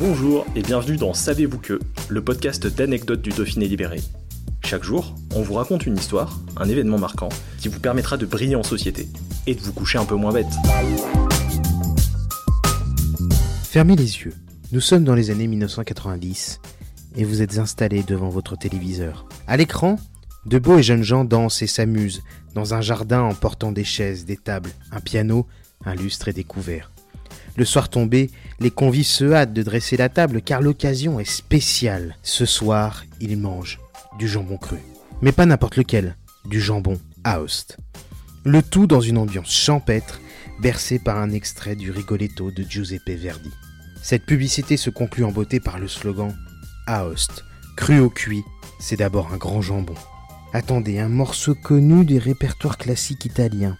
Bonjour et bienvenue dans Savez-vous que, le podcast d'anecdotes du Dauphiné libéré. Chaque jour, on vous raconte une histoire, un événement marquant, qui vous permettra de briller en société et de vous coucher un peu moins bête. Fermez les yeux. Nous sommes dans les années 1990 et vous êtes installés devant votre téléviseur. À l'écran, de beaux et jeunes gens dansent et s'amusent dans un jardin en portant des chaises, des tables, un piano, un lustre et des couverts. Le soir tombé, les convives se hâtent de dresser la table car l'occasion est spéciale. Ce soir, ils mangent du jambon cru. Mais pas n'importe lequel, du jambon Aost. Le tout dans une ambiance champêtre, bercée par un extrait du Rigoletto de Giuseppe Verdi. Cette publicité se conclut en beauté par le slogan Aost, cru au cuit, c'est d'abord un grand jambon. Attendez, un morceau connu des répertoires classiques italiens,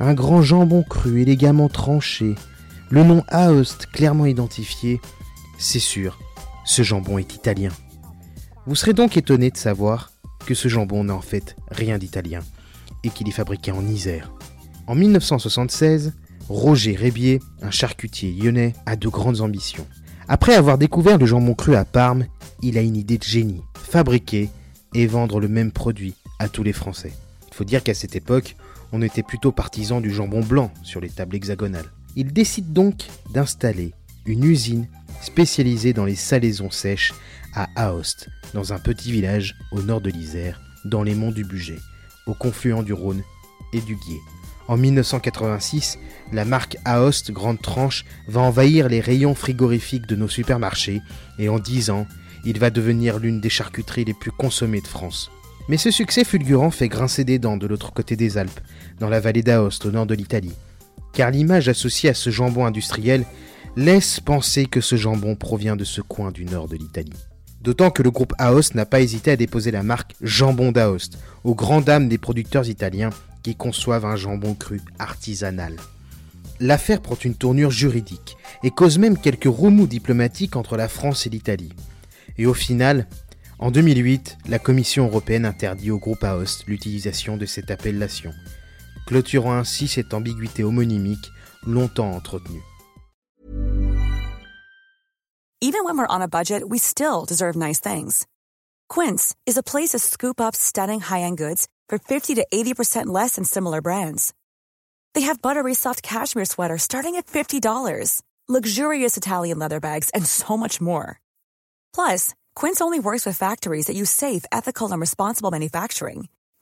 un grand jambon cru élégamment tranché, le nom Aost clairement identifié, c'est sûr, ce jambon est italien. Vous serez donc étonné de savoir que ce jambon n'a en fait rien d'italien et qu'il est fabriqué en Isère. En 1976, Roger Rébier, un charcutier lyonnais, a de grandes ambitions. Après avoir découvert le jambon cru à Parme, il a une idée de génie, fabriquer et vendre le même produit à tous les Français. Il faut dire qu'à cette époque, on était plutôt partisan du jambon blanc sur les tables hexagonales. Il décide donc d'installer une usine spécialisée dans les salaisons sèches à Aoste, dans un petit village au nord de l'Isère, dans les monts du Bugey, au confluent du Rhône et du Guiers. En 1986, la marque Aoste Grande Tranche va envahir les rayons frigorifiques de nos supermarchés et en 10 ans, il va devenir l'une des charcuteries les plus consommées de France. Mais ce succès fulgurant fait grincer des dents de l'autre côté des Alpes, dans la vallée d'Aoste au nord de l'Italie, car l'image associée à ce jambon industriel laisse penser que ce jambon provient de ce coin du nord de l'Italie. D'autant que le groupe Aoste n'a pas hésité à déposer la marque Jambon d'Aoste, aux grandes dames des producteurs italiens qui conçoivent un jambon cru artisanal. L'affaire prend une tournure juridique et cause même quelques remous diplomatiques entre la France et l'Italie. Et au final, en 2008, la Commission européenne interdit au groupe Aoste l'utilisation de cette appellation, clôturant ainsi cette ambiguïté homonymique longtemps entretenue. Even when we're on a budget, we still deserve nice things. Quince is a place to scoop up stunning high-end goods for 50 to 80% less than similar brands. They have buttery soft cashmere sweaters starting at $50, luxurious Italian leather bags, and so much more. Plus, Quince only works with factories that use safe, ethical, and responsible manufacturing.